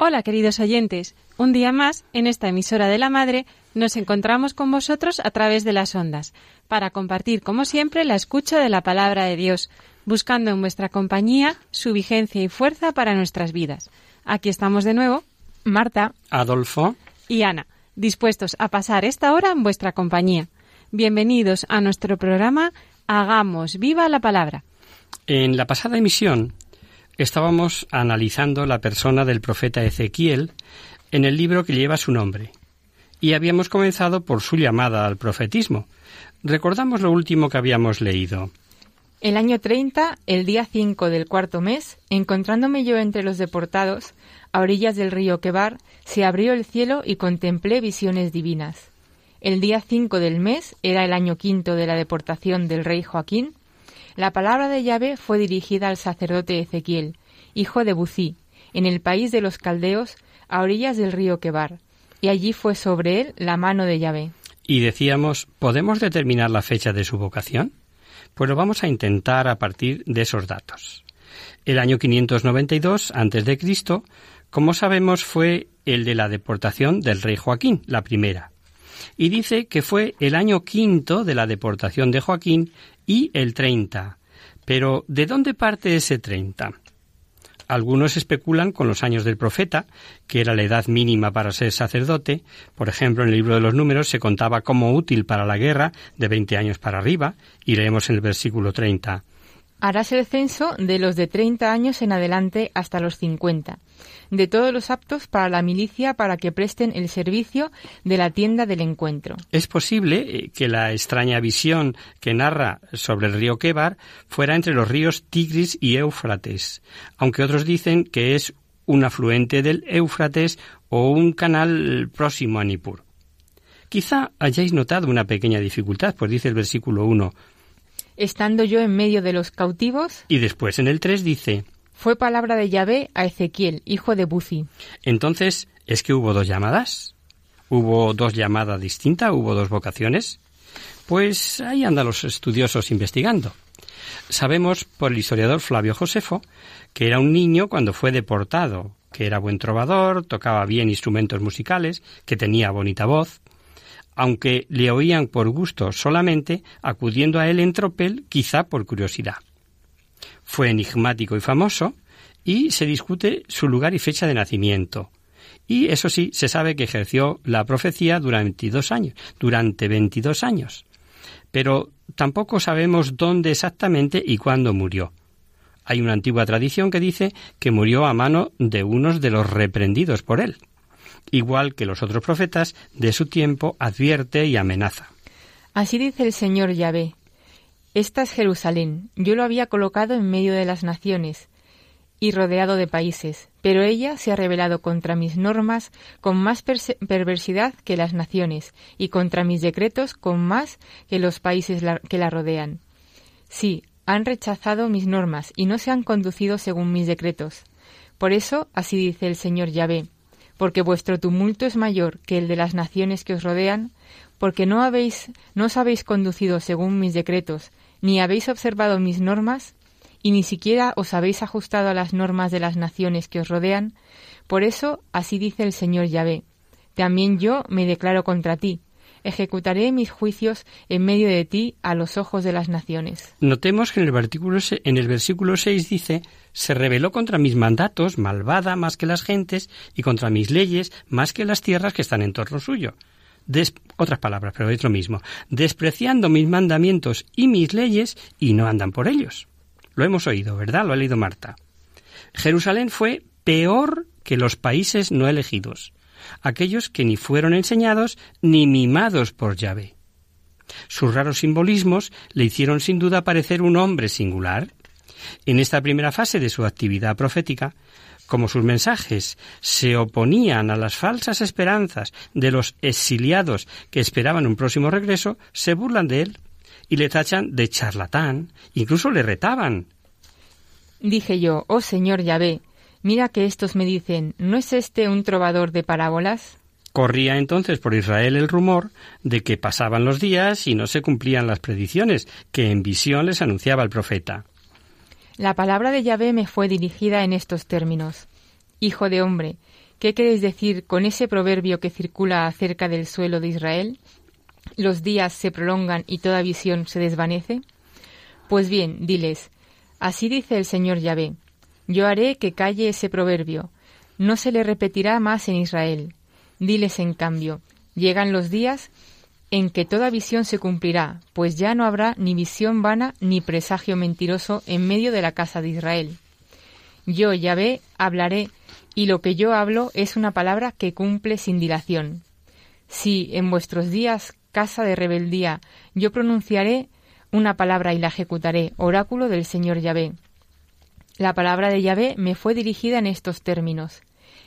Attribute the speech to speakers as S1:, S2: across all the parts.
S1: Hola queridos oyentes, un día más en esta emisora de la Madre nos encontramos con vosotros a través de las ondas para compartir como siempre la escucha de la palabra de Dios, buscando en vuestra compañía su vigencia y fuerza para nuestras vidas. Aquí estamos de nuevo, Marta
S2: Adolfo.
S1: y Ana, dispuestos a pasar esta hora en vuestra compañía. Bienvenidos a nuestro programa Hagamos viva la palabra.
S2: En la pasada emisión estábamos analizando la persona del profeta Ezequiel en el libro que lleva su nombre. Y habíamos comenzado por su llamada al profetismo. Recordamos lo último que habíamos leído.
S3: El año 30, el día 5 del cuarto mes, encontrándome yo entre los deportados, a orillas del río Quebar, se abrió el cielo y contemplé visiones divinas. El día 5 del mes era el año quinto de la deportación del rey Joaquín. La palabra de Yahvé fue dirigida al sacerdote Ezequiel, hijo de Bucí, en el país de los caldeos, a orillas del río Quebar, y allí fue sobre él la mano de Yahvé.
S2: Y decíamos, ¿podemos determinar la fecha de su vocación? Pues lo vamos a intentar a partir de esos datos. El año 592 a.C., como sabemos, fue el de la deportación del rey Joaquín, la primera. Y dice que fue el año quinto de la deportación de Joaquín y el 30. Pero, ¿de dónde parte ese 30? Algunos especulan con los años del profeta, que era la edad mínima para ser sacerdote. Por ejemplo, en el libro de los números se contaba como útil para la guerra de 20 años para arriba, y leemos en el versículo 30.
S3: Harás el censo de los de 30 años en adelante hasta los 50, de todos los aptos para la milicia para que presten el servicio de la tienda del encuentro.
S2: Es posible eh, que la extraña visión que narra sobre el río Quebar fuera entre los ríos Tigris y Éufrates, aunque otros dicen que es un afluente del Éufrates o un canal próximo a Nippur. Quizá hayáis notado una pequeña dificultad, pues dice el versículo 1,
S3: Estando yo en medio de los cautivos,
S2: y después en el 3 dice,
S3: fue palabra de Yahvé a Ezequiel, hijo de Buzi.
S2: entonces, ¿es que hubo dos llamadas? ¿Hubo dos llamadas distintas? ¿Hubo dos vocaciones? Pues ahí andan los estudiosos investigando. Sabemos por el historiador Flavio Josefo que era un niño cuando fue deportado, que era buen trovador, tocaba bien instrumentos musicales, que tenía bonita voz, aunque le oían por gusto solamente, acudiendo a él en tropel, quizá por curiosidad. Fue enigmático y famoso, y se discute su lugar y fecha de nacimiento. Y eso sí, se sabe que ejerció la profecía durante 22 años, durante 22 años. Pero tampoco sabemos dónde exactamente y cuándo murió. Hay una antigua tradición que dice que murió a mano de unos de los reprendidos por él. Igual que los otros profetas de su tiempo advierte y amenaza.
S3: Así dice el Señor Yahvé. Esta es Jerusalén. Yo lo había colocado en medio de las naciones y rodeado de países, pero ella se ha rebelado contra mis normas con más perversidad que las naciones y contra mis decretos con más que los países que la rodean. Sí, han rechazado mis normas y no se han conducido según mis decretos. Por eso, así dice el Señor Yahvé, porque vuestro tumulto es mayor que el de las naciones que os rodean, porque no habéis, no os habéis conducido según mis decretos, ni habéis observado mis normas, y ni siquiera os habéis ajustado a las normas de las naciones que os rodean, por eso así dice el Señor Yahvé, también yo me declaro contra ti, ejecutaré mis juicios en medio de ti a los ojos de las naciones.
S2: Notemos que en el versículo, en el versículo 6 dice, se rebeló contra mis mandatos, malvada más que las gentes, y contra mis leyes, más que las tierras que están en torno suyo. otras palabras, pero es lo mismo. Despreciando mis mandamientos y mis leyes, y no andan por ellos. Lo hemos oído, ¿verdad? Lo ha leído Marta. Jerusalén fue peor que los países no elegidos, aquellos que ni fueron enseñados ni mimados por Yahvé. Sus raros simbolismos le hicieron sin duda parecer un hombre singular. En esta primera fase de su actividad profética, como sus mensajes se oponían a las falsas esperanzas de los exiliados que esperaban un próximo regreso, se burlan de él y le tachan de charlatán, incluso le retaban.
S3: Dije yo, oh Señor Yahvé, Mira que estos me dicen, ¿no es este un trovador de parábolas?
S2: Corría entonces por Israel el rumor de que pasaban los días y no se cumplían las predicciones que en visión les anunciaba el profeta.
S3: La palabra de Yahvé me fue dirigida en estos términos. Hijo de hombre, ¿qué queréis decir con ese proverbio que circula acerca del suelo de Israel? ¿Los días se prolongan y toda visión se desvanece? Pues bien, diles, así dice el Señor Yahvé, yo haré que calle ese proverbio. No se le repetirá más en Israel. Diles, en cambio, llegan los días en que toda visión se cumplirá, pues ya no habrá ni visión vana ni presagio mentiroso en medio de la casa de Israel. Yo, Yahvé, hablaré, y lo que yo hablo es una palabra que cumple sin dilación. Si en vuestros días, casa de rebeldía, yo pronunciaré una palabra y la ejecutaré, oráculo del Señor Yahvé. La palabra de Yahvé me fue dirigida en estos términos.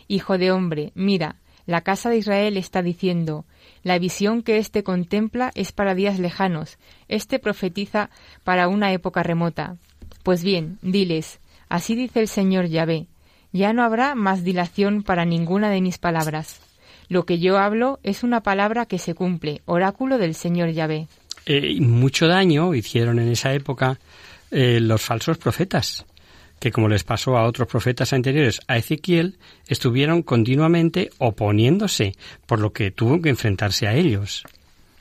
S3: Hijo de hombre, mira, la casa de Israel está diciendo, la visión que éste contempla es para días lejanos, éste profetiza para una época remota. Pues bien, diles, así dice el Señor Yahvé, ya no habrá más dilación para ninguna de mis palabras. Lo que yo hablo es una palabra que se cumple, oráculo del Señor Yahvé.
S2: Eh, mucho daño hicieron en esa época eh, los falsos profetas que como les pasó a otros profetas anteriores a Ezequiel, estuvieron continuamente oponiéndose, por lo que tuvo que enfrentarse a ellos.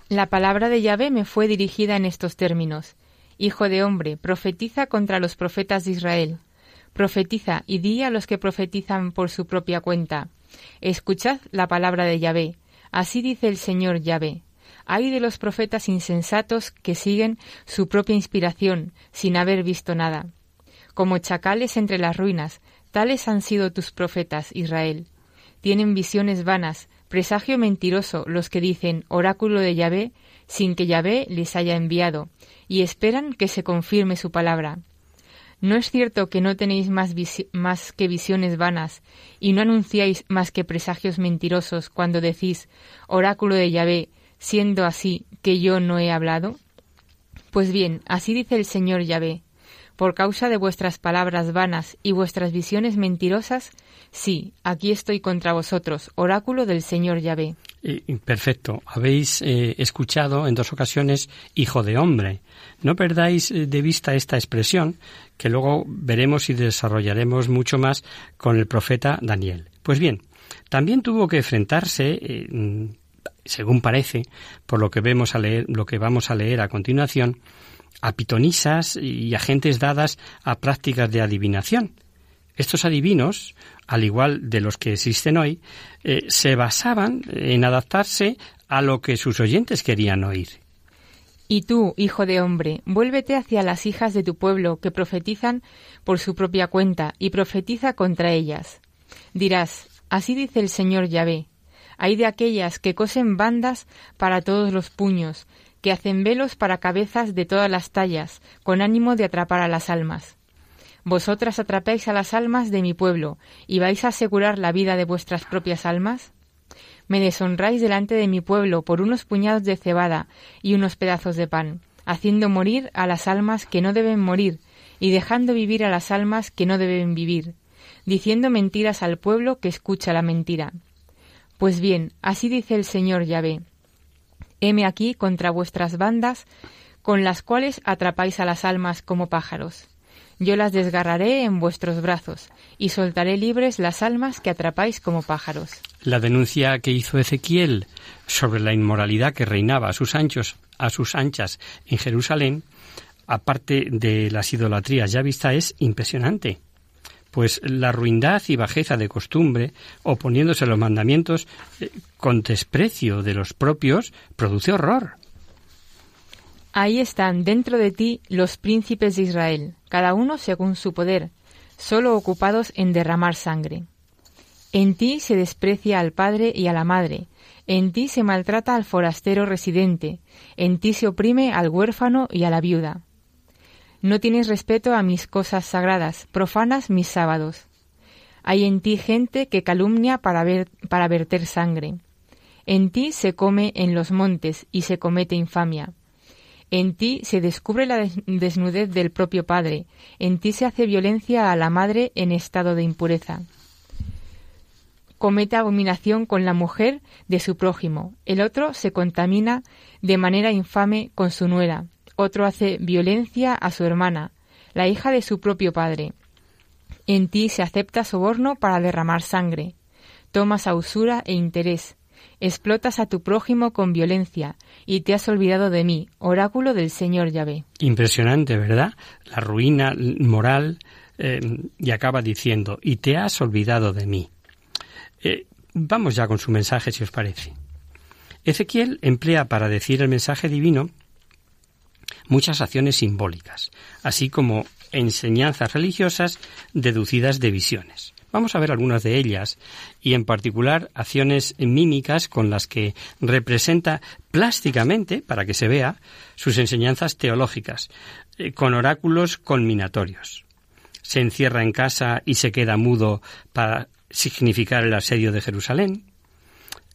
S3: La palabra de Yahvé me fue dirigida en estos términos. Hijo de hombre, profetiza contra los profetas de Israel. Profetiza y di a los que profetizan por su propia cuenta. Escuchad la palabra de Yahvé. Así dice el Señor Yahvé. Hay de los profetas insensatos que siguen su propia inspiración, sin haber visto nada como chacales entre las ruinas, tales han sido tus profetas, Israel. Tienen visiones vanas, presagio mentiroso los que dicen oráculo de Yahvé, sin que Yahvé les haya enviado, y esperan que se confirme su palabra. ¿No es cierto que no tenéis más, que visiones vanas y no anunciáis más que presagios mentirosos cuando decís oráculo de Yahvé, siendo así que yo no he hablado? Pues bien, así dice el Señor Yahvé, por causa de vuestras palabras vanas y vuestras visiones mentirosas, sí, aquí estoy contra vosotros, oráculo del Señor Yahvé.
S2: Perfecto. Habéis eh, escuchado en dos ocasiones hijo de hombre. No perdáis eh, de vista esta expresión, que luego veremos y desarrollaremos mucho más con el profeta Daniel. Pues bien, también tuvo que enfrentarse, eh, según parece, por lo que vemos a leer, lo que vamos a leer a continuación, a pitonisas y a gentes dadas a prácticas de adivinación. Estos adivinos, al igual de los que existen hoy, eh, se basaban en adaptarse a lo que sus oyentes querían oír.
S3: Y tú, hijo de hombre, vuélvete hacia las hijas de tu pueblo que profetizan por su propia cuenta y profetiza contra ellas. Dirás, así dice el Señor Yahvé, hay de aquellas que cosen bandas para todos los puños, que hacen velos para cabezas de todas las tallas, con ánimo de atrapar a las almas. ¿Vosotras atrapáis a las almas de mi pueblo y vais a asegurar la vida de vuestras propias almas? Me deshonráis delante de mi pueblo por unos puñados de cebada y unos pedazos de pan, haciendo morir a las almas que no deben morir y dejando vivir a las almas que no deben vivir, diciendo mentiras al pueblo que escucha la mentira. Pues bien, así dice el Señor Yahvé, heme aquí contra vuestras bandas, con las cuales atrapáis a las almas como pájaros. Yo las desgarraré en vuestros brazos, y soltaré libres las almas que atrapáis como pájaros.
S2: La denuncia que hizo Ezequiel sobre la inmoralidad que reinaba a sus anchos, a sus anchas en Jerusalén, aparte de las idolatrías ya vista, es impresionante. Pues la ruindad y bajeza de costumbre, oponiéndose a los mandamientos eh, con desprecio de los propios, produce horror.
S3: Ahí están dentro de ti los príncipes de Israel, cada uno según su poder, solo ocupados en derramar sangre. En ti se desprecia al padre y a la madre, en ti se maltrata al forastero residente, en ti se oprime al huérfano y a la viuda. No tienes respeto a mis cosas sagradas, profanas mis sábados. Hay en ti gente que calumnia para, para verter sangre. En ti se come en los montes y se comete infamia. En ti se descubre la desnudez del propio padre, en ti se hace violencia a la madre en estado de impureza. Comete abominación con la mujer de su prójimo, el otro se contamina de manera infame con su nuera, otro hace violencia a su hermana, la hija de su propio padre. En ti se acepta soborno para derramar sangre, tomas a usura e interés, explotas a tu prójimo con violencia y te has olvidado de mí, oráculo del Señor Yahvé.
S2: Impresionante, ¿verdad? La ruina moral eh, y acaba diciendo, y te has olvidado de mí. Eh, vamos ya con su mensaje, si os parece. Ezequiel emplea para decir el mensaje divino muchas acciones simbólicas, así como enseñanzas religiosas deducidas de visiones. Vamos a ver algunas de ellas y en particular acciones mímicas con las que representa plásticamente, para que se vea, sus enseñanzas teológicas, eh, con oráculos culminatorios. Se encierra en casa y se queda mudo para significar el asedio de Jerusalén.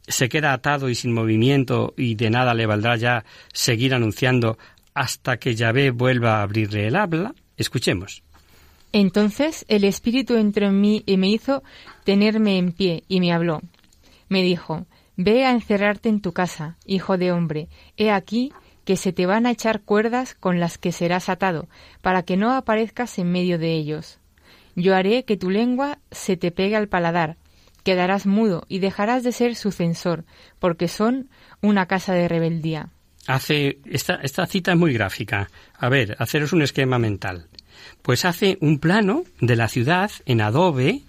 S2: Se queda atado y sin movimiento y de nada le valdrá ya seguir anunciando hasta que Yahvé vuelva a abrirle el habla. Escuchemos.
S3: Entonces el Espíritu entró en mí y me hizo tenerme en pie y me habló. Me dijo, Ve a encerrarte en tu casa, hijo de hombre. He aquí que se te van a echar cuerdas con las que serás atado, para que no aparezcas en medio de ellos. Yo haré que tu lengua se te pegue al paladar, quedarás mudo y dejarás de ser su censor, porque son una casa de rebeldía.
S2: Hace esta, esta cita es muy gráfica. A ver, haceros un esquema mental pues hace un plano de la ciudad en adobe,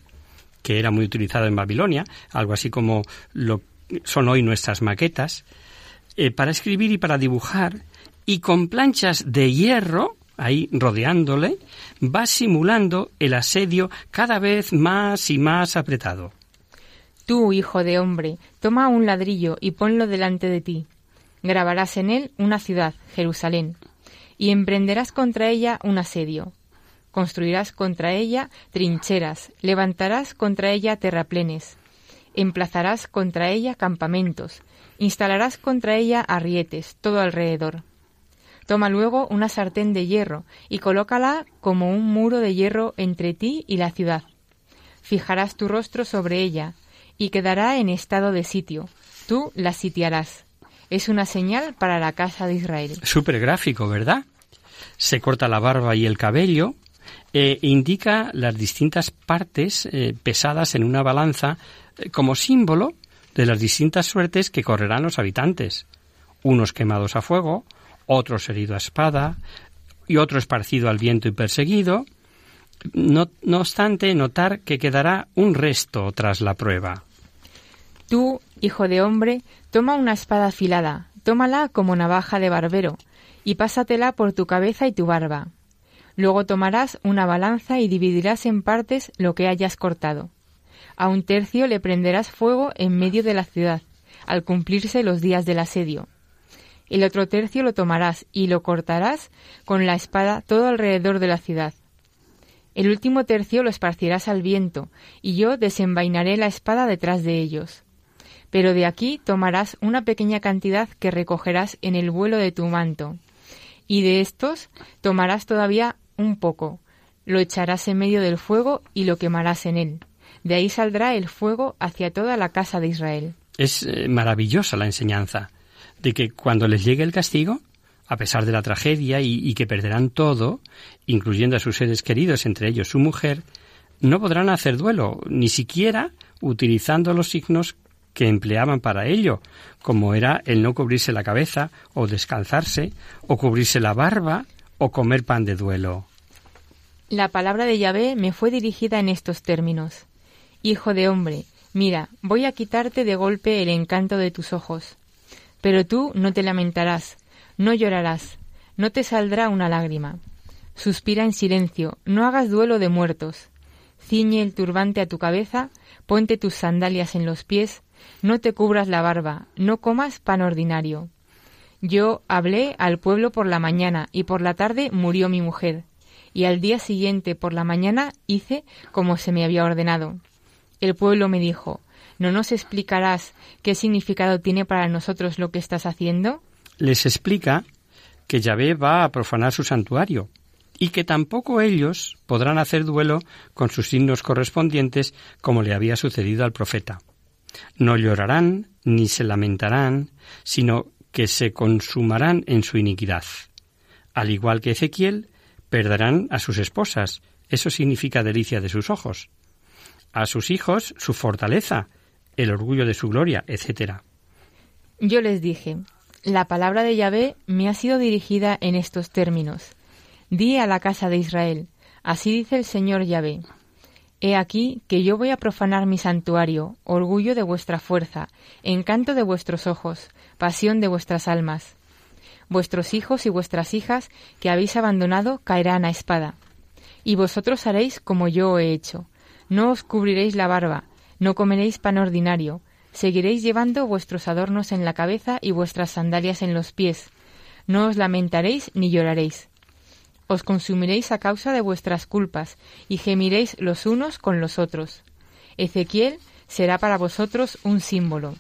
S2: que era muy utilizado en Babilonia, algo así como lo son hoy nuestras maquetas, eh, para escribir y para dibujar, y con planchas de hierro, ahí rodeándole, va simulando el asedio cada vez más y más apretado.
S3: Tú, hijo de hombre, toma un ladrillo y ponlo delante de ti. Grabarás en él una ciudad, Jerusalén, y emprenderás contra ella un asedio. Construirás contra ella trincheras, levantarás contra ella terraplenes, emplazarás contra ella campamentos, instalarás contra ella arrietes todo alrededor. Toma luego una sartén de hierro y colócala como un muro de hierro entre ti y la ciudad. Fijarás tu rostro sobre ella y quedará en estado de sitio. Tú la sitiarás. Es una señal para la casa de Israel.
S2: Súper gráfico, ¿verdad? Se corta la barba y el cabello, eh, indica las distintas partes eh, pesadas en una balanza eh, como símbolo de las distintas suertes que correrán los habitantes. Unos quemados a fuego, otros heridos a espada, y otro esparcido al viento y perseguido. No, no obstante, notar que quedará un resto tras la prueba.
S3: Tú, hijo de hombre, toma una espada afilada, tómala como navaja de barbero, y pásatela por tu cabeza y tu barba. Luego tomarás una balanza y dividirás en partes lo que hayas cortado. A un tercio le prenderás fuego en medio de la ciudad, al cumplirse los días del asedio. El otro tercio lo tomarás y lo cortarás con la espada todo alrededor de la ciudad. El último tercio lo esparcirás al viento, y yo desenvainaré la espada detrás de ellos. Pero de aquí tomarás una pequeña cantidad que recogerás en el vuelo de tu manto, y de estos tomarás todavía un poco, lo echarás en medio del fuego y lo quemarás en él. De ahí saldrá el fuego hacia toda la casa de Israel.
S2: Es eh, maravillosa la enseñanza de que cuando les llegue el castigo, a pesar de la tragedia y, y, que perderán todo, incluyendo a sus seres queridos, entre ellos su mujer, no podrán hacer duelo, ni siquiera utilizando los signos que empleaban para ello, como era el no cubrirse la cabeza, o descalzarse, o cubrirse la barba, o comer pan de duelo.
S3: La palabra de Yahvé me fue dirigida en estos términos. Hijo de hombre, mira, voy a quitarte de golpe el encanto de tus ojos. Pero tú no te lamentarás, no llorarás, no te saldrá una lágrima. Suspira en silencio, no hagas duelo de muertos. Ciñe el turbante a tu cabeza, ponte tus sandalias en los pies, no te cubras la barba, no comas pan ordinario. Yo hablé al pueblo por la mañana y por la tarde murió mi mujer, y al día siguiente por la mañana hice como se me había ordenado. El pueblo me dijo, ¿no nos explicarás qué significado tiene para nosotros lo que estás haciendo?
S2: Les explica que Yahvé va a profanar su santuario y que tampoco ellos podrán hacer duelo con sus signos correspondientes como le había sucedido al profeta. No llorarán ni se lamentarán, sino que se consumarán en su iniquidad. Al igual que Ezequiel, perderán a sus esposas, eso significa delicia de sus ojos, a sus hijos su fortaleza, el orgullo de su gloria, etc.
S3: Yo les dije, la palabra de Yahvé me ha sido dirigida en estos términos. Di a la casa de Israel, así dice el Señor Yahvé. He aquí que yo voy a profanar mi santuario, orgullo de vuestra fuerza, encanto de vuestros ojos, pasión de vuestras almas. Vuestros hijos y vuestras hijas que habéis abandonado caerán a espada. Y vosotros haréis como yo he hecho. No os cubriréis la barba, no comeréis pan ordinario, seguiréis llevando vuestros adornos en la cabeza y vuestras sandalias en los pies. No os lamentaréis ni lloraréis os consumiréis a causa de vuestras culpas, y gemiréis los unos con los otros. Ezequiel será para vosotros un símbolo.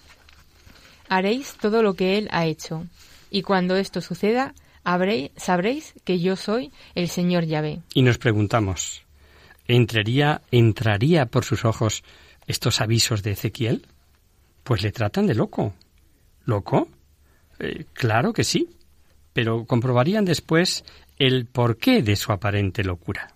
S3: Haréis todo lo que él ha hecho, y cuando esto suceda, sabréis que yo soy el Señor Yahvé.
S2: Y nos preguntamos, ¿entraría, ¿entraría por sus ojos estos avisos de Ezequiel? Pues le tratan de loco. ¿Loco? Eh, claro que sí, pero comprobarían después el porqué de su aparente locura.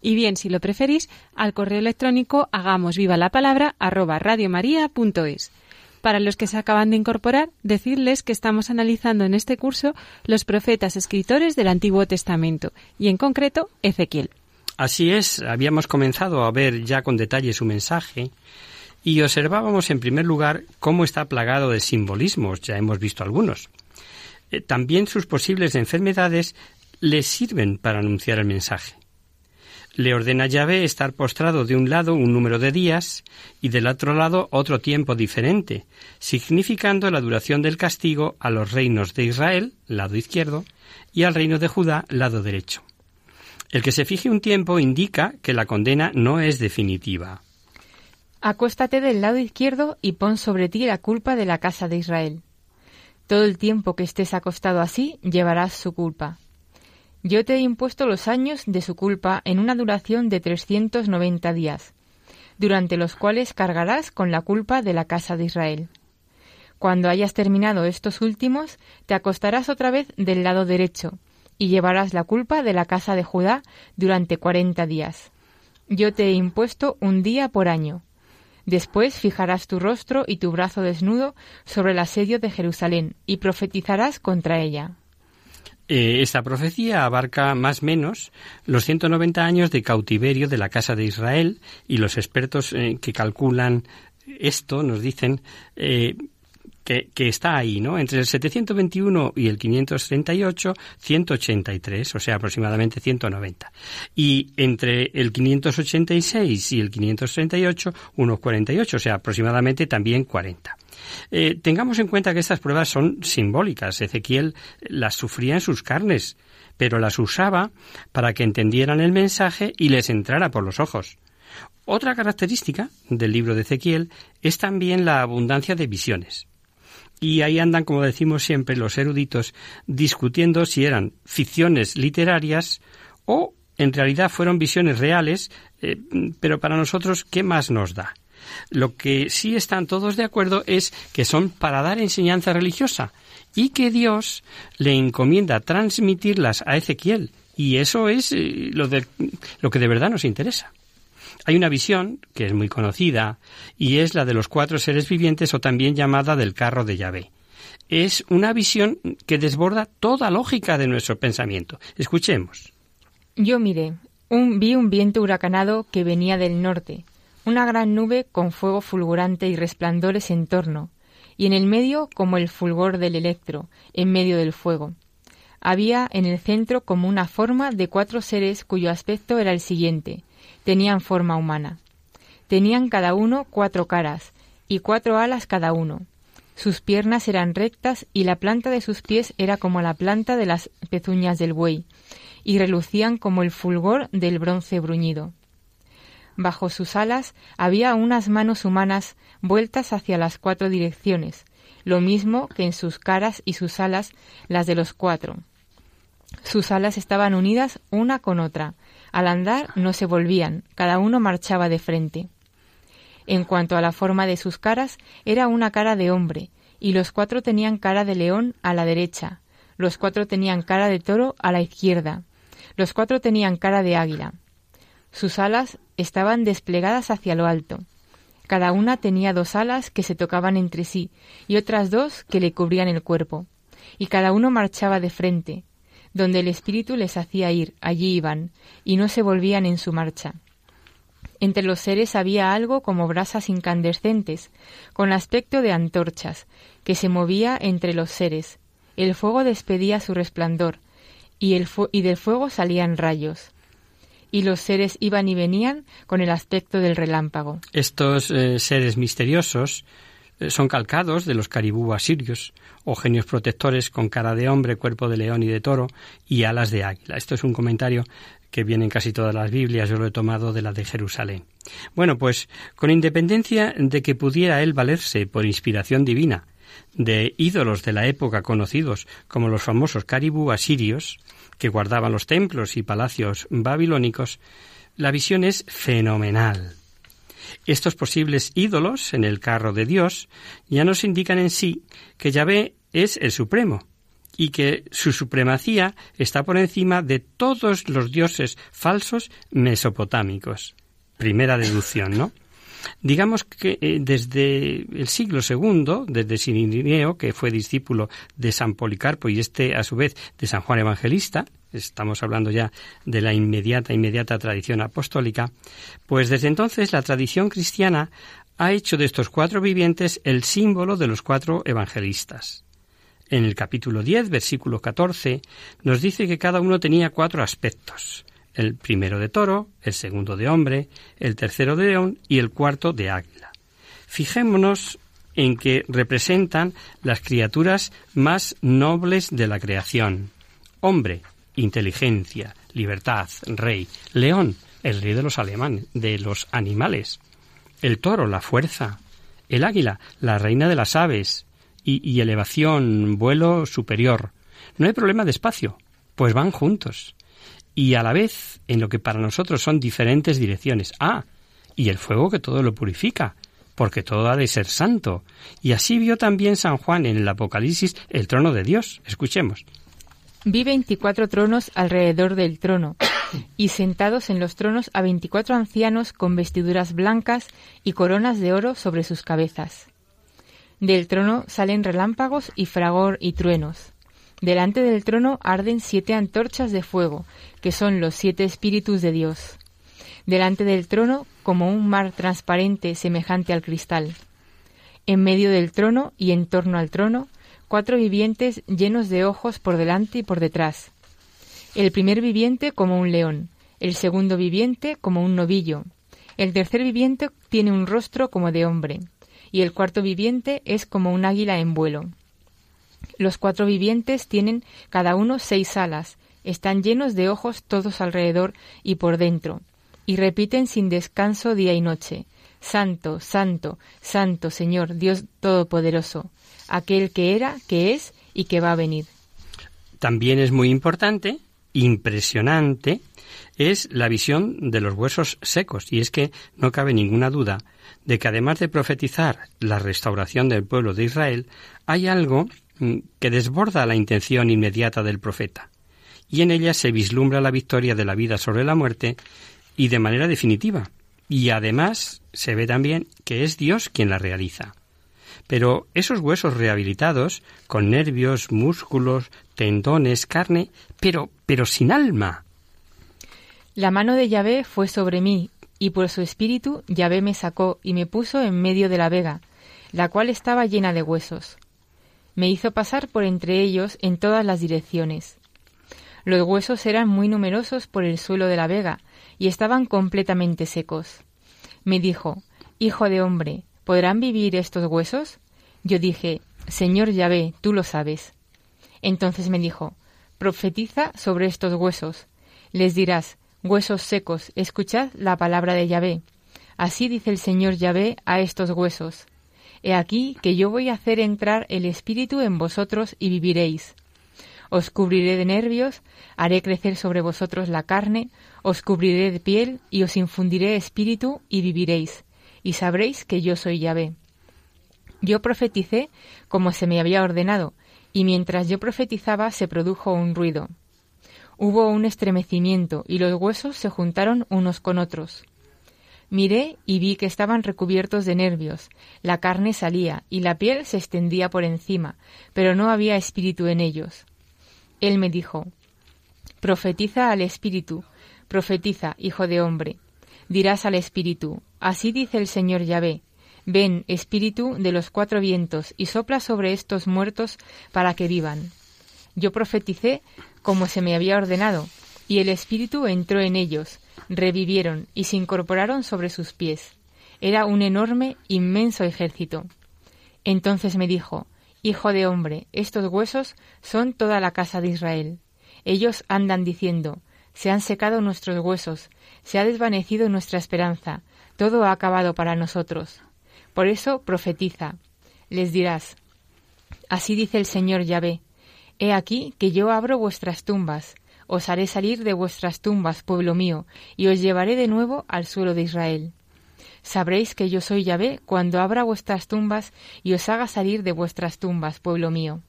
S1: y bien, si lo preferís, al correo electrónico hagamos viva la palabra arroba. Para los que se acaban de incorporar, decirles que estamos analizando en este curso los profetas escritores del Antiguo Testamento y en concreto Ezequiel.
S2: Así es, habíamos comenzado a ver ya con detalle su mensaje y observábamos en primer lugar cómo está plagado de simbolismos, ya hemos visto algunos. Eh, también sus posibles enfermedades le sirven para anunciar el mensaje le ordena a Yahvé estar postrado de un lado un número de días y del otro lado otro tiempo diferente, significando la duración del castigo a los reinos de Israel, lado izquierdo, y al reino de Judá, lado derecho. El que se fije un tiempo indica que la condena no es definitiva.
S3: Acuéstate del lado izquierdo y pon sobre ti la culpa de la casa de Israel. Todo el tiempo que estés acostado así llevarás su culpa. Yo te he impuesto los años de su culpa en una duración de trescientos noventa días, durante los cuales cargarás con la culpa de la casa de Israel. Cuando hayas terminado estos últimos, te acostarás otra vez del lado derecho, y llevarás la culpa de la casa de Judá durante cuarenta días. Yo te he impuesto un día por año. Después fijarás tu rostro y tu brazo desnudo sobre el asedio de Jerusalén, y profetizarás contra ella.
S2: Eh, esta profecía abarca más o menos los 190 años de cautiverio de la casa de Israel y los expertos eh, que calculan esto nos dicen eh, que, que, está ahí, ¿no? Entre el 721 y el 538, 183, o sea, aproximadamente 190. Y entre el 586 y el 538, unos 48, o sea, aproximadamente también 40. Eh, tengamos en cuenta que estas pruebas son simbólicas. Ezequiel las sufría en sus carnes, pero las usaba para que entendieran el mensaje y les entrara por los ojos. Otra característica del libro de Ezequiel es también la abundancia de visiones. Y ahí andan, como decimos siempre, los eruditos discutiendo si eran ficciones literarias o en realidad fueron visiones reales, eh, pero para nosotros, ¿qué más nos da? Lo que sí están todos de acuerdo es que son para dar enseñanza religiosa y que Dios le encomienda transmitirlas a Ezequiel. Y eso es eh, lo, de, lo que de verdad nos interesa. Hay una visión que es muy conocida y es la de los cuatro seres vivientes o también llamada del carro de Yahvé. Es una visión que desborda toda lógica de nuestro pensamiento. Escuchemos.
S3: Yo miré, un, vi un viento huracanado que venía del norte una gran nube con fuego fulgurante y resplandores en torno, y en el medio como el fulgor del electro, en medio del fuego. Había en el centro como una forma de cuatro seres cuyo aspecto era el siguiente. Tenían forma humana. Tenían cada uno cuatro caras, y cuatro alas cada uno. Sus piernas eran rectas y la planta de sus pies era como la planta de las pezuñas del buey, y relucían como el fulgor del bronce bruñido. Bajo sus alas había unas manos humanas vueltas hacia las cuatro direcciones, lo mismo que en sus caras y sus alas las de los cuatro. Sus alas estaban unidas una con otra. Al andar no se volvían, cada uno marchaba de frente. En cuanto a la forma de sus caras, era una cara de hombre, y los cuatro tenían cara de león a la derecha, los cuatro tenían cara de toro a la izquierda, los cuatro tenían cara de águila. Sus alas estaban desplegadas hacia lo alto. Cada una tenía dos alas que se tocaban entre sí y otras dos que le cubrían el cuerpo. Y cada uno marchaba de frente. Donde el espíritu les hacía ir, allí iban, y no se volvían en su marcha. Entre los seres había algo como brasas incandescentes, con aspecto de antorchas, que se movía entre los seres. El fuego despedía su resplandor, y, el y del fuego salían rayos y los seres iban y venían con el aspecto del relámpago.
S2: Estos eh, seres misteriosos eh, son calcados de los caribú asirios, o genios protectores con cara de hombre, cuerpo de león y de toro y alas de águila. Esto es un comentario que viene en casi todas las Biblias, yo lo he tomado de la de Jerusalén. Bueno, pues con independencia de que pudiera él valerse por inspiración divina de ídolos de la época conocidos como los famosos caribú asirios, que guardaban los templos y palacios babilónicos, la visión es fenomenal. Estos posibles ídolos en el carro de Dios ya nos indican en sí que Yahvé es el Supremo y que su supremacía está por encima de todos los dioses falsos mesopotámicos. Primera deducción, ¿no? Digamos que eh, desde el siglo II, desde Sirineo, que fue discípulo de San Policarpo y este a su vez de San Juan Evangelista, estamos hablando ya de la inmediata, inmediata tradición apostólica, pues desde entonces la tradición cristiana ha hecho de estos cuatro vivientes el símbolo de los cuatro evangelistas. En el capítulo 10, versículo 14, nos dice que cada uno tenía cuatro aspectos el primero de toro, el segundo de hombre, el tercero de león y el cuarto de águila. Fijémonos en que representan las criaturas más nobles de la creación. Hombre, inteligencia, libertad, rey. León, el rey de los alemanes, de los animales. El toro, la fuerza. El águila, la reina de las aves. Y, y elevación, vuelo superior. No hay problema de espacio, pues van juntos y a la vez en lo que para nosotros son diferentes direcciones. Ah, y el fuego que todo lo purifica, porque todo ha de ser santo. Y así vio también San Juan en el Apocalipsis el trono de Dios. Escuchemos.
S3: Vi veinticuatro tronos alrededor del trono, y sentados en los tronos a veinticuatro ancianos con vestiduras blancas y coronas de oro sobre sus cabezas. Del trono salen relámpagos y fragor y truenos. Delante del trono arden siete antorchas de fuego, que son los siete espíritus de Dios. Delante del trono, como un mar transparente semejante al cristal. En medio del trono y en torno al trono, cuatro vivientes llenos de ojos por delante y por detrás. El primer viviente como un león, el segundo viviente como un novillo, el tercer viviente tiene un rostro como de hombre, y el cuarto viviente es como un águila en vuelo. Los cuatro vivientes tienen cada uno seis alas, están llenos de ojos todos alrededor y por dentro, y repiten sin descanso día y noche, Santo, Santo, Santo Señor, Dios Todopoderoso, aquel que era, que es y que va a venir.
S2: También es muy importante, impresionante, es la visión de los huesos secos, y es que no cabe ninguna duda de que además de profetizar la restauración del pueblo de Israel, hay algo que desborda la intención inmediata del profeta, y en ella se vislumbra la victoria de la vida sobre la muerte y de manera definitiva, y además se ve también que es Dios quien la realiza. Pero esos huesos rehabilitados, con nervios, músculos, tendones, carne, pero, pero sin alma.
S3: La mano de Yahvé fue sobre mí, y por su espíritu Yahvé me sacó y me puso en medio de la vega, la cual estaba llena de huesos me hizo pasar por entre ellos en todas las direcciones. Los huesos eran muy numerosos por el suelo de la vega y estaban completamente secos. Me dijo, Hijo de hombre, ¿podrán vivir estos huesos? Yo dije, Señor Yahvé, tú lo sabes. Entonces me dijo, Profetiza sobre estos huesos. Les dirás, Huesos secos, escuchad la palabra de Yahvé. Así dice el Señor Yahvé a estos huesos. He aquí que yo voy a hacer entrar el Espíritu en vosotros y viviréis. Os cubriré de nervios, haré crecer sobre vosotros la carne, os cubriré de piel y os infundiré espíritu y viviréis, y sabréis que yo soy Yahvé. Yo profeticé como se me había ordenado, y mientras yo profetizaba se produjo un ruido. Hubo un estremecimiento y los huesos se juntaron unos con otros. Miré y vi que estaban recubiertos de nervios, la carne salía y la piel se extendía por encima, pero no había espíritu en ellos. Él me dijo, Profetiza al espíritu, profetiza, hijo de hombre. Dirás al espíritu, así dice el Señor Yahvé, ven, espíritu de los cuatro vientos, y sopla sobre estos muertos para que vivan. Yo profeticé como se me había ordenado, y el espíritu entró en ellos, revivieron y se incorporaron sobre sus pies. Era un enorme, inmenso ejército. Entonces me dijo, Hijo de hombre, estos huesos son toda la casa de Israel. Ellos andan diciendo, se han secado nuestros huesos, se ha desvanecido nuestra esperanza, todo ha acabado para nosotros. Por eso profetiza, les dirás, Así dice el Señor Yahvé, He aquí que yo abro vuestras tumbas, os haré salir de vuestras tumbas, pueblo mío, y os llevaré de nuevo al suelo de Israel. Sabréis que yo soy Yahvé cuando abra vuestras tumbas y os haga salir de vuestras tumbas, pueblo mío.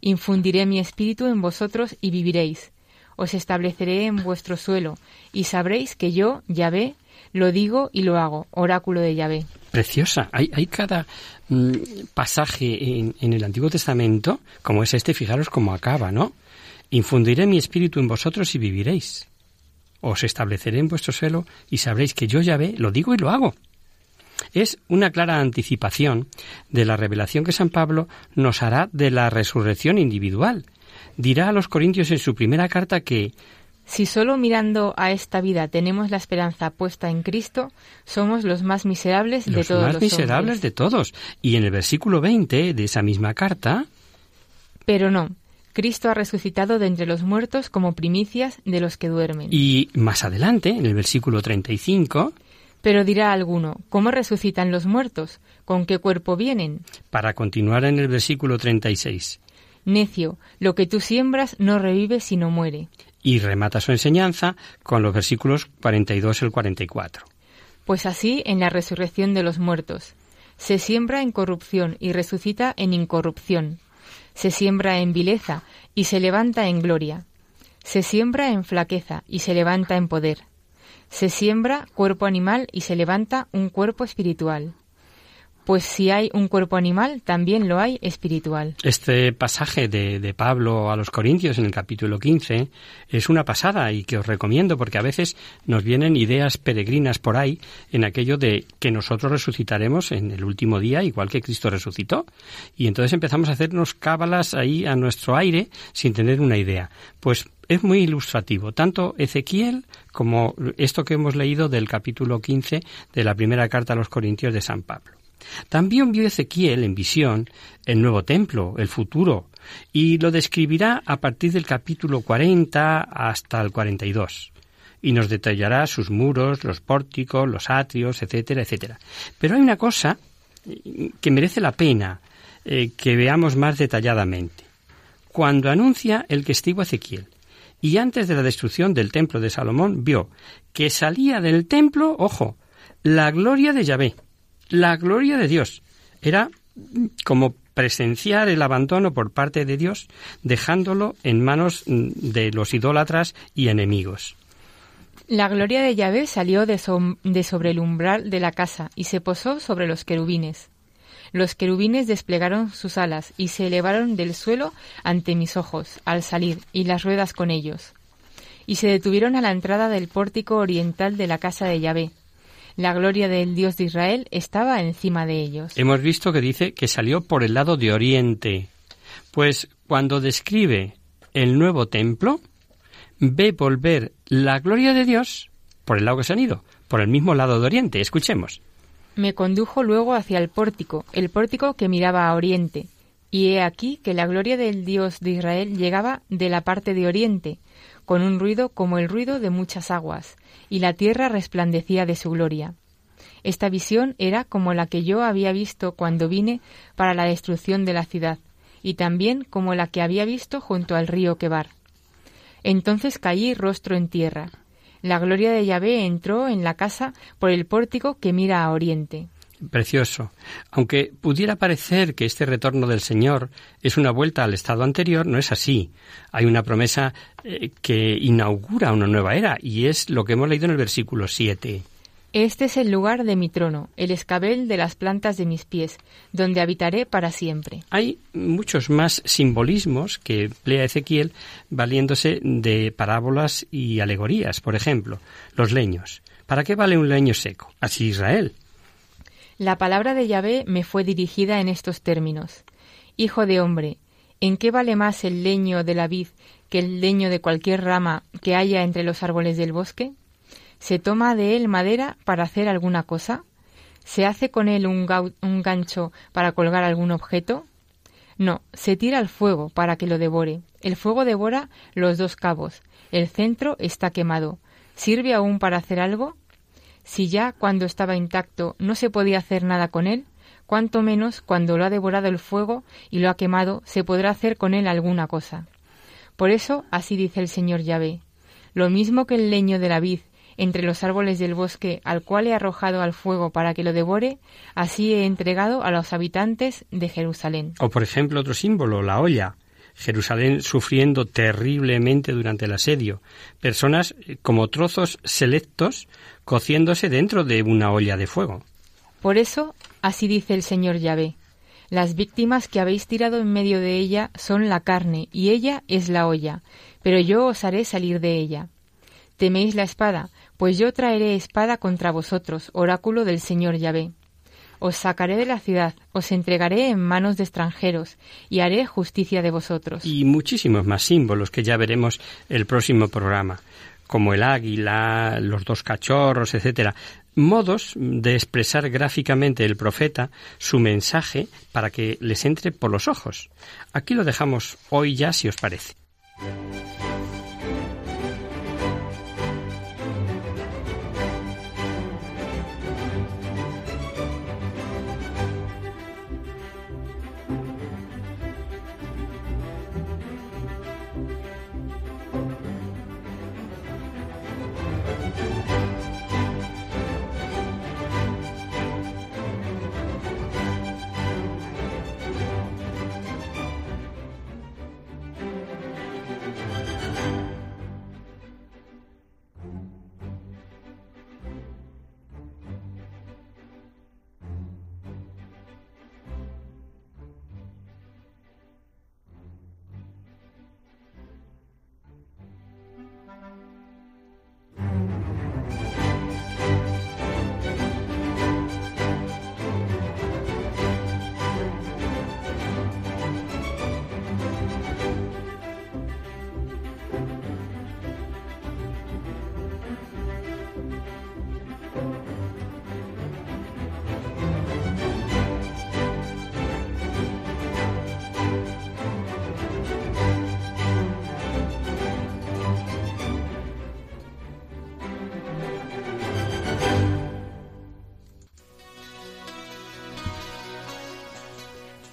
S3: Infundiré mi espíritu en vosotros y viviréis. Os estableceré en vuestro suelo, y sabréis que yo, Yahvé, lo digo y lo hago, oráculo de Yahvé.
S2: Preciosa. Hay, cada mm, pasaje en, en, el Antiguo Testamento, como es este, fijaros cómo acaba, ¿no? Infundiré mi espíritu en vosotros y viviréis. Os estableceré en vuestro suelo y sabréis que yo, Yahvé, lo digo y lo hago. Es una clara anticipación de la revelación que San Pablo nos hará de la resurrección individual. Dirá a los Corintios en su primera carta que
S3: si solo mirando a esta vida tenemos la esperanza puesta en Cristo, somos los más miserables de todos
S2: los miserables de todos. Y en el versículo 20 de esa misma carta.
S3: Pero no, Cristo ha resucitado de entre los muertos como primicias de los que duermen.
S2: Y más adelante, en el versículo 35.
S3: Pero dirá alguno, ¿cómo resucitan los muertos? ¿Con qué cuerpo vienen?
S2: Para continuar en el versículo 36.
S3: Necio, lo que tú siembras no revive sino muere
S2: y remata su enseñanza con los versículos 42 y el 44.
S3: Pues así en la resurrección de los muertos. Se siembra en corrupción y resucita en incorrupción. Se siembra en vileza y se levanta en gloria. Se siembra en flaqueza y se levanta en poder. Se siembra cuerpo animal y se levanta un cuerpo espiritual. Pues si hay un cuerpo animal, también lo hay espiritual.
S2: Este pasaje de, Pablo a los Corintios en el capítulo 15 es una pasada y que os recomiendo porque a veces nos vienen ideas peregrinas por ahí en aquello de que nosotros resucitaremos en el último día igual que Cristo resucitó. Y entonces empezamos a hacernos cábalas ahí a nuestro aire sin tener una idea. Pues es muy ilustrativo, tanto Ezequiel como esto que hemos leído del capítulo 15 de la primera carta a los Corintios de San Pablo. También vio Ezequiel en visión el nuevo templo, el futuro, y lo describirá a partir del capítulo 40 hasta el 42 y nos detallará sus muros, los pórticos, los atrios, etcétera, etcétera. Pero hay una cosa eh, que merece la pena eh, que veamos más detalladamente. Cuando anuncia el testigo Ezequiel, y antes de la destrucción del templo de Salomón, vio que salía del templo, ojo, la gloria de Yahvé, la gloria de Dios. Era como presenciar el abandono por parte de Dios, dejándolo en manos de los idólatras y enemigos.
S3: La gloria de Yahvé salió de, de, sobre el umbral de la casa y se posó sobre los querubines. Los querubines desplegaron sus alas y se elevaron del suelo ante mis ojos al salir y las ruedas con ellos. Y se detuvieron a la entrada del pórtico oriental de la casa de Yahvé, la gloria del Dios de Israel estaba encima de ellos.
S2: Hemos visto que dice que salió por el lado de oriente. Pues cuando describe el nuevo templo, ve volver la gloria de Dios por el lado que se han ido, por el mismo lado de oriente. Escuchemos.
S3: Me condujo luego hacia el pórtico, el pórtico que miraba a oriente. Y he aquí que la gloria del Dios de Israel llegaba de la parte de oriente, con un ruido como el ruido de muchas aguas, y la tierra resplandecía de su gloria. Esta visión era como la que yo había visto cuando vine para la destrucción de la ciudad, y también como la que había visto junto al río Quebar. Entonces caí rostro en tierra. La gloria de Yahvé entró en la casa por el pórtico que mira a oriente.
S2: Precioso. Aunque pudiera parecer que este retorno del Señor es una vuelta al estado anterior, no es así. Hay una promesa eh, que inaugura una nueva era y es lo que hemos leído en el versículo 7.
S3: Este es el lugar de mi trono, el escabel de las plantas de mis pies, donde habitaré para siempre.
S2: Hay muchos más simbolismos que emplea Ezequiel valiéndose de parábolas y alegorías. Por ejemplo, los leños. ¿Para qué vale un leño seco? Así Israel.
S3: La palabra de Yahvé me fue dirigida en estos términos. Hijo de hombre, ¿en qué vale más el leño de la vid que el leño de cualquier rama que haya entre los árboles del bosque? ¿Se toma de él madera para hacer alguna cosa? ¿Se hace con él un, un gancho para colgar algún objeto? No, se tira al fuego para que lo devore. El fuego devora los dos cabos, el centro está quemado. ¿Sirve aún para hacer algo? Si ya cuando estaba intacto no se podía hacer nada con él, cuanto menos cuando lo ha devorado el fuego y lo ha quemado se podrá hacer con él alguna cosa. Por eso así dice el Señor Yahvé. Lo mismo que el leño de la vid entre los árboles del bosque al cual he arrojado al fuego para que lo devore, así he entregado a los habitantes de Jerusalén.
S2: O por ejemplo otro símbolo, la olla. Jerusalén sufriendo terriblemente durante el asedio, personas eh, como trozos selectos cociéndose dentro de una olla de fuego.
S3: Por eso, así dice el Señor Yahvé, las víctimas que habéis tirado en medio de ella son la carne, y ella es la olla, pero yo os haré salir de ella. Teméis la espada, pues yo traeré espada contra vosotros, oráculo del Señor Yahvé. Os sacaré de la ciudad, os entregaré en manos de extranjeros, y haré justicia de vosotros.
S2: Y muchísimos más símbolos que ya veremos el próximo programa, como el águila, los dos cachorros, etcétera. Modos de expresar gráficamente el profeta su mensaje para que les entre por los ojos. Aquí lo dejamos hoy ya, si os parece.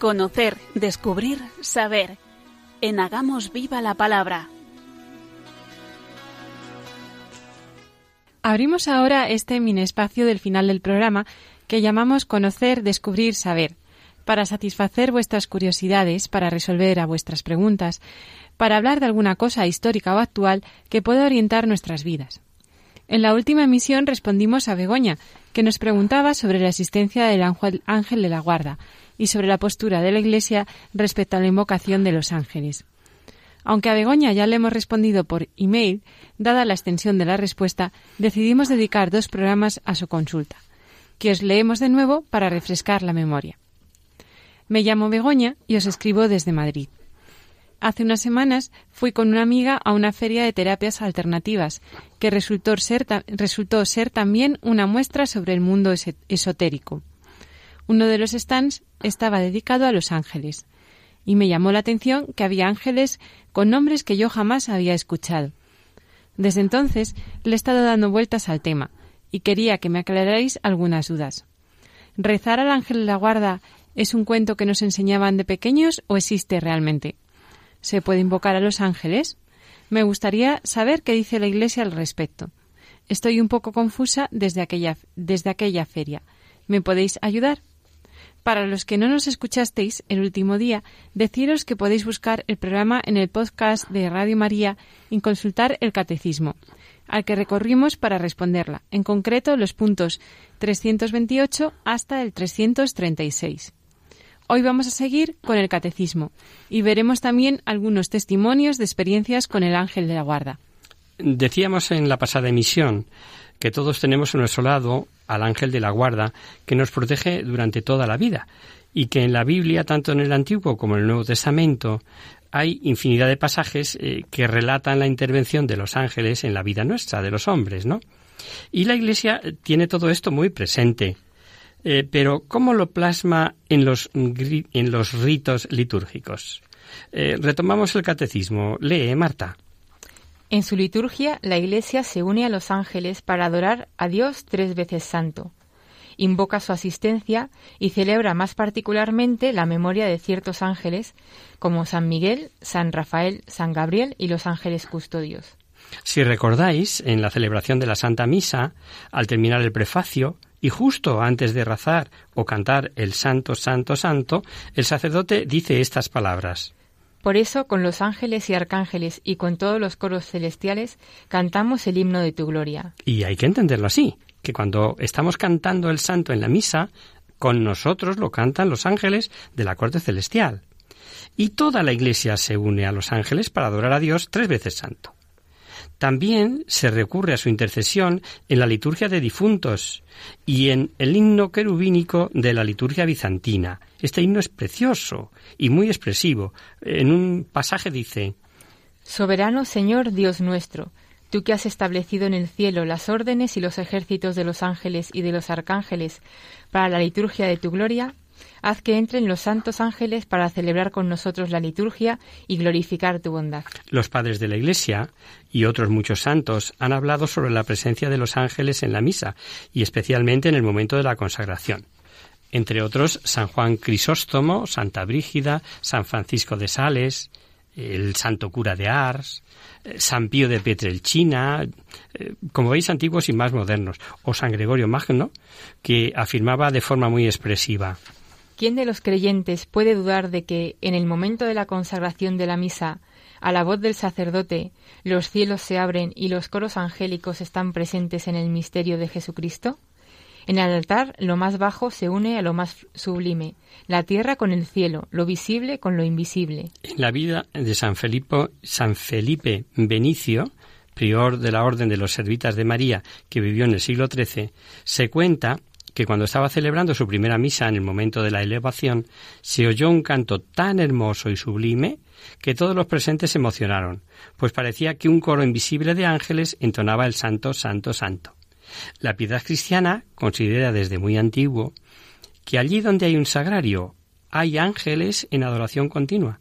S4: Conocer, descubrir, saber. En Hagamos Viva la Palabra.
S1: Abrimos ahora este mini espacio del final del programa que llamamos Conocer, Descubrir, Saber, para satisfacer vuestras curiosidades, para resolver a vuestras preguntas, para hablar de alguna cosa histórica o actual que pueda orientar nuestras vidas. En la última emisión respondimos a Begoña, que nos preguntaba sobre la existencia del ángel de la guarda, y sobre la postura de la Iglesia respecto a la invocación de los ángeles. Aunque a Begoña ya le hemos respondido por email, dada la extensión de la respuesta, decidimos dedicar dos programas a su consulta, que os leemos de nuevo para refrescar la memoria. Me llamo Begoña y os escribo desde Madrid. Hace unas semanas fui con una amiga a una feria de terapias alternativas, que resultó ser, resultó ser también una muestra sobre el mundo esotérico. Uno de los stands estaba dedicado a los ángeles, y me llamó la atención que había ángeles con nombres que yo jamás había escuchado. Desde entonces le he estado dando vueltas al tema y quería que me aclararais algunas dudas. ¿Rezar al ángel de la guarda es un cuento que nos enseñaban de pequeños o existe realmente? ¿Se puede invocar a los ángeles? Me gustaría saber qué dice la Iglesia al respecto. Estoy un poco confusa desde aquella, desde aquella feria. ¿Me podéis ayudar? Para los que no nos escuchasteis el último día, deciros que podéis buscar el programa en el podcast de Radio María y consultar el catecismo, al que recorrimos para responderla, en concreto los puntos 328 hasta el 336. Hoy vamos a seguir con el catecismo y veremos también algunos testimonios de experiencias con el ángel de la guarda.
S2: Decíamos en la pasada emisión que todos tenemos a nuestro lado al ángel de la guarda que nos protege durante toda la vida y que en la Biblia, tanto en el Antiguo como en el Nuevo Testamento, hay infinidad de pasajes eh, que relatan la intervención de los ángeles en la vida nuestra, de los hombres, ¿no? Y la Iglesia tiene todo esto muy presente. Eh, pero ¿cómo lo plasma en los, en los ritos litúrgicos? Eh, retomamos el catecismo. Lee, Marta.
S3: En su liturgia, la Iglesia se une a los ángeles para adorar a Dios tres veces santo. Invoca su asistencia y celebra más particularmente la memoria de ciertos ángeles como San Miguel, San Rafael, San Gabriel y los ángeles custodios.
S2: Si recordáis, en la celebración de la Santa Misa, al terminar el prefacio, y justo antes de rezar o cantar el Santo, Santo, Santo, el sacerdote dice estas palabras.
S3: Por eso, con los ángeles y arcángeles y con todos los coros celestiales, cantamos el himno de tu gloria.
S2: Y hay que entenderlo así, que cuando estamos cantando el santo en la misa, con nosotros lo cantan los ángeles de la corte celestial. Y toda la iglesia se une a los ángeles para adorar a Dios tres veces santo. También se recurre a su intercesión en la liturgia de difuntos y en el himno querubínico de la liturgia bizantina. Este himno es precioso y muy expresivo. En un pasaje dice
S3: Soberano Señor Dios nuestro, tú que has establecido en el cielo las órdenes y los ejércitos de los ángeles y de los arcángeles para la liturgia de tu gloria, Haz que entren los santos ángeles para celebrar con nosotros la liturgia y glorificar tu bondad.
S2: Los padres de la Iglesia y otros muchos santos han hablado sobre la presencia de los ángeles en la misa y especialmente en el momento de la consagración. Entre otros, San Juan Crisóstomo, Santa Brígida, San Francisco de Sales, el Santo Cura de Ars, eh, San Pío de Pietrelcina, eh, como veis antiguos y más modernos, o San Gregorio Magno, que afirmaba de forma muy expresiva
S3: ¿Quién de los creyentes puede dudar de que, en el momento de la consagración de la misa, a la voz del sacerdote, los cielos se abren y los coros angélicos están presentes en el misterio de Jesucristo? En el altar lo más bajo se une a lo más sublime, la tierra con el cielo, lo visible con lo invisible.
S2: En la vida de San Felipe, San Felipe Benicio, prior de la Orden de los Servitas de María, que vivió en el siglo XIII, se cuenta que cuando estaba celebrando su primera misa en el momento de la elevación, se oyó un canto tan hermoso y sublime que todos los presentes se emocionaron, pues parecía que un coro invisible de ángeles entonaba el santo, santo, santo. La piedad cristiana considera desde muy antiguo que allí donde hay un sagrario hay ángeles en adoración continua,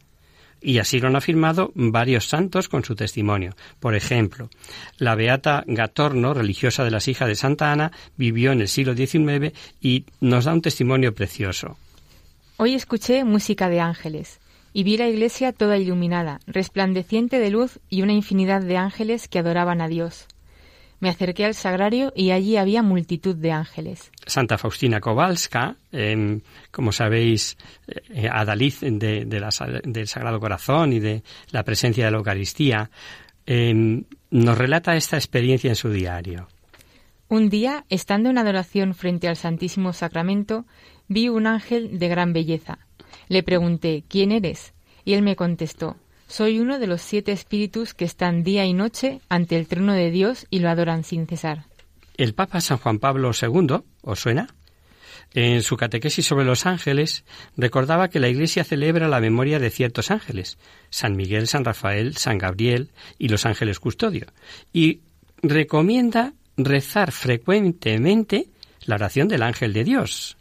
S2: y así lo han afirmado varios santos con su testimonio. Por ejemplo, la beata Gatorno, religiosa de las hijas de Santa Ana, vivió en el siglo XIX y nos da un testimonio precioso.
S3: Hoy escuché música de ángeles y vi la iglesia toda iluminada, resplandeciente de luz y una infinidad de ángeles que adoraban a Dios. Me acerqué al sagrario y allí había multitud de ángeles.
S2: Santa Faustina Kowalska, em, como sabéis, eh, adalid de, del Sagrado Corazón y de la presencia de la Eucaristía, em, nos relata esta experiencia en su diario.
S3: Un día, estando en adoración frente al Santísimo Sacramento, vi un ángel de gran belleza. Le pregunté, ¿quién eres? Y él me contestó, soy uno de los siete espíritus que están día y noche ante el trono de Dios y lo adoran sin cesar.
S2: El Papa San Juan Pablo II, ¿os suena? En su catequesis sobre los ángeles, recordaba que la Iglesia celebra la memoria de ciertos ángeles, San Miguel, San Rafael, San Gabriel y los ángeles custodio, y recomienda rezar frecuentemente la oración del ángel de Dios.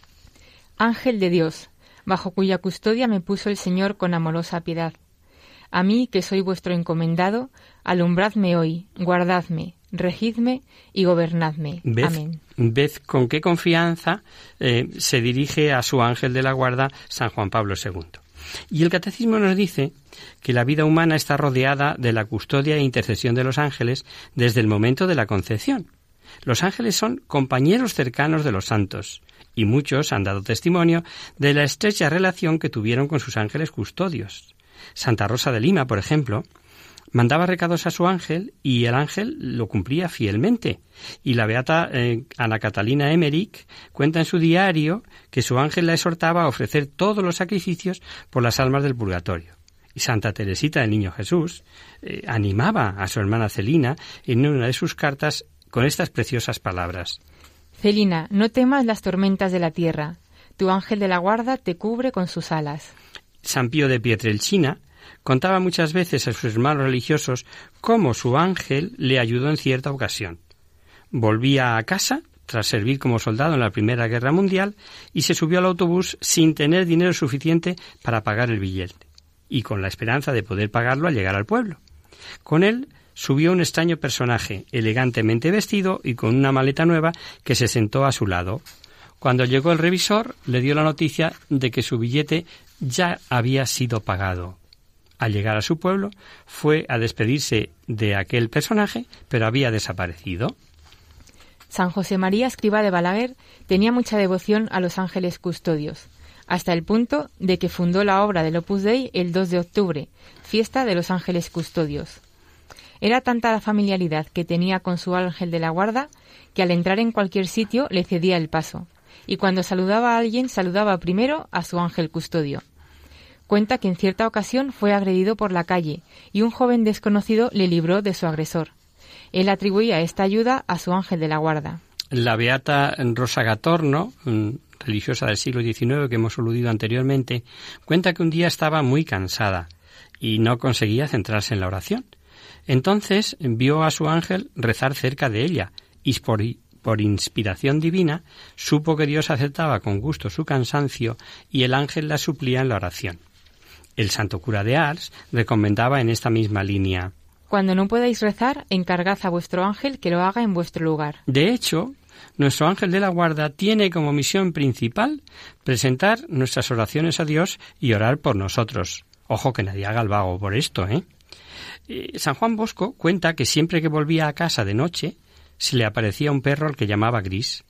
S3: Ángel de Dios, bajo cuya custodia me puso el Señor con amorosa piedad. A mí, que soy vuestro encomendado, alumbradme hoy, guardadme, regidme y gobernadme. Amén.
S2: Ved con qué confianza eh, se dirige a su ángel de la guarda San Juan Pablo II. Y el catecismo nos dice que la vida humana está rodeada de la custodia e intercesión de los ángeles desde el momento de la concepción. Los ángeles son compañeros cercanos de los santos, y muchos han dado testimonio de la estrecha relación que tuvieron con sus ángeles custodios. Santa Rosa de Lima, por ejemplo, mandaba recados a su ángel y el ángel lo cumplía fielmente. Y la beata eh, Ana Catalina Emmerich cuenta en su diario que su ángel la exhortaba a ofrecer todos los sacrificios por las almas del purgatorio. Y Santa Teresita del Niño Jesús eh, animaba a su hermana Celina en una de sus cartas con estas preciosas palabras.
S3: Celina, no temas las tormentas de la tierra. Tu ángel de la guarda te cubre con sus alas.
S2: San Pío de Pietrelcina contaba muchas veces a sus hermanos religiosos cómo su ángel le ayudó en cierta ocasión. Volvía a casa tras servir como soldado en la Primera Guerra Mundial y se subió al autobús sin tener dinero suficiente para pagar el billete. y con la esperanza de poder pagarlo al llegar al pueblo. Con él subió un extraño personaje, elegantemente vestido y con una maleta nueva, que se sentó a su lado. Cuando llegó el revisor, le dio la noticia de que su billete ya había sido pagado. Al llegar a su pueblo, fue a despedirse de aquel personaje, pero había desaparecido.
S3: San José María Escriba de Balaguer tenía mucha devoción a los ángeles custodios, hasta el punto de que fundó la obra del Opus Dei el 2 de octubre, fiesta de los ángeles custodios. Era tanta la familiaridad que tenía con su ángel de la guarda que al entrar en cualquier sitio le cedía el paso, y cuando saludaba a alguien saludaba primero a su ángel custodio. Cuenta que en cierta ocasión fue agredido por la calle y un joven desconocido le libró de su agresor. Él atribuía esta ayuda a su ángel de la guarda.
S2: La beata Rosa Gatorno, religiosa del siglo XIX que hemos aludido anteriormente, cuenta que un día estaba muy cansada y no conseguía centrarse en la oración. Entonces vio a su ángel rezar cerca de ella y por, por inspiración divina supo que Dios aceptaba con gusto su cansancio y el ángel la suplía en la oración. El santo cura de Ars recomendaba en esta misma línea
S3: cuando no podáis rezar, encargad a vuestro ángel que lo haga en vuestro lugar.
S2: De hecho, nuestro ángel de la guarda tiene como misión principal presentar nuestras oraciones a Dios y orar por nosotros. Ojo que nadie haga el vago por esto, ¿eh? ¿eh? San Juan Bosco cuenta que siempre que volvía a casa de noche se le aparecía un perro al que llamaba Gris.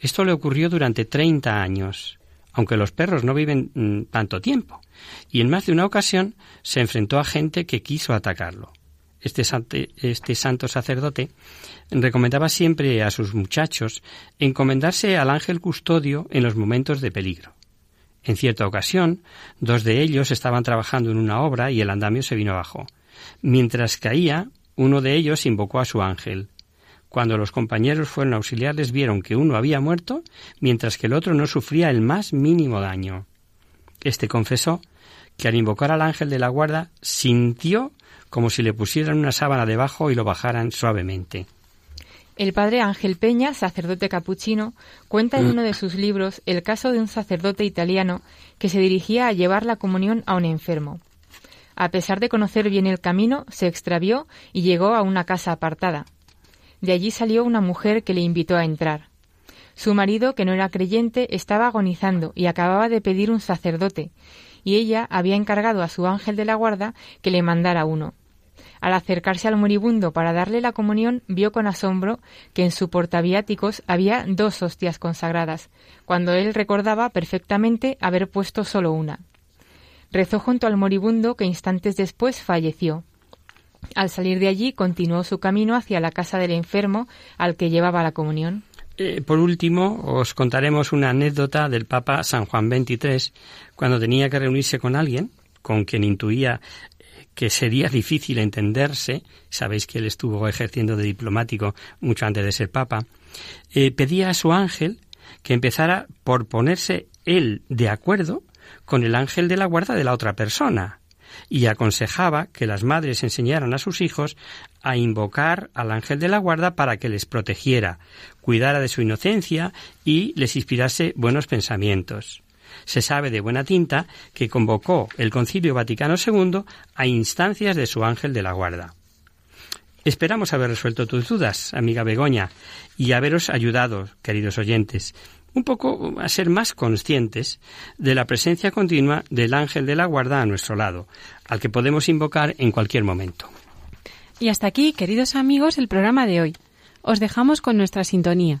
S2: Esto le ocurrió durante treinta años, aunque los perros no viven mm, tanto tiempo, y en más de una ocasión se enfrentó a gente que quiso atacarlo este, este santo sacerdote recomendaba siempre a sus muchachos encomendarse al ángel custodio en los momentos de peligro. En cierta ocasión, dos de ellos estaban trabajando en una obra y el andamio se vino abajo. Mientras caía, uno de ellos invocó a su ángel. Cuando los compañeros fueron auxiliarles vieron que uno había muerto, mientras que el otro no sufría el más mínimo daño. Este confesó que al invocar al ángel de la guarda sintió como si le pusieran una sábana debajo y lo bajaran suavemente.
S3: El padre Ángel Peña, sacerdote capuchino, cuenta en mm. uno de sus libros el caso de un sacerdote italiano que se dirigía a llevar la comunión a un enfermo. A pesar de conocer bien el camino, se extravió y llegó a una casa apartada. De allí salió una mujer que le invitó a entrar. Su marido, que no era creyente, estaba agonizando y acababa de pedir un sacerdote, y ella había encargado a su ángel de la guarda que le mandara uno. Al acercarse al moribundo para darle la comunión, vio con asombro que en su portaviáticos había dos hostias consagradas, cuando él recordaba perfectamente haber puesto solo una. Rezó junto al moribundo que instantes después falleció. Al salir de allí continuó su camino hacia la casa del enfermo al que llevaba la comunión.
S2: Eh, por último, os contaremos una anécdota del Papa San Juan XXIII, cuando tenía que reunirse con alguien con quien intuía que sería difícil entenderse, sabéis que él estuvo ejerciendo de diplomático mucho antes de ser papa, eh, pedía a su ángel que empezara por ponerse él de acuerdo con el ángel de la guarda de la otra persona y aconsejaba que las madres enseñaran a sus hijos a invocar al ángel de la guarda para que les protegiera, cuidara de su inocencia y les inspirase buenos pensamientos se sabe de buena tinta que convocó el Concilio Vaticano II a instancias de su ángel de la guarda. Esperamos haber resuelto tus dudas, amiga Begoña, y haberos ayudado, queridos oyentes, un poco a ser más conscientes de la presencia continua del ángel de la guarda a nuestro lado, al que podemos invocar en cualquier momento.
S1: Y hasta aquí, queridos amigos, el programa de hoy. Os dejamos con nuestra sintonía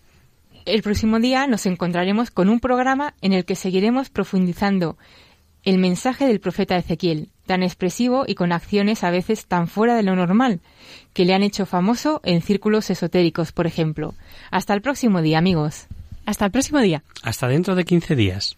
S3: El próximo día nos encontraremos con un programa en el que seguiremos profundizando el mensaje del profeta Ezequiel, tan expresivo y con acciones a veces tan fuera de lo normal, que le han hecho famoso en círculos esotéricos, por ejemplo. Hasta el próximo día, amigos.
S1: Hasta el próximo día.
S2: Hasta dentro de 15 días.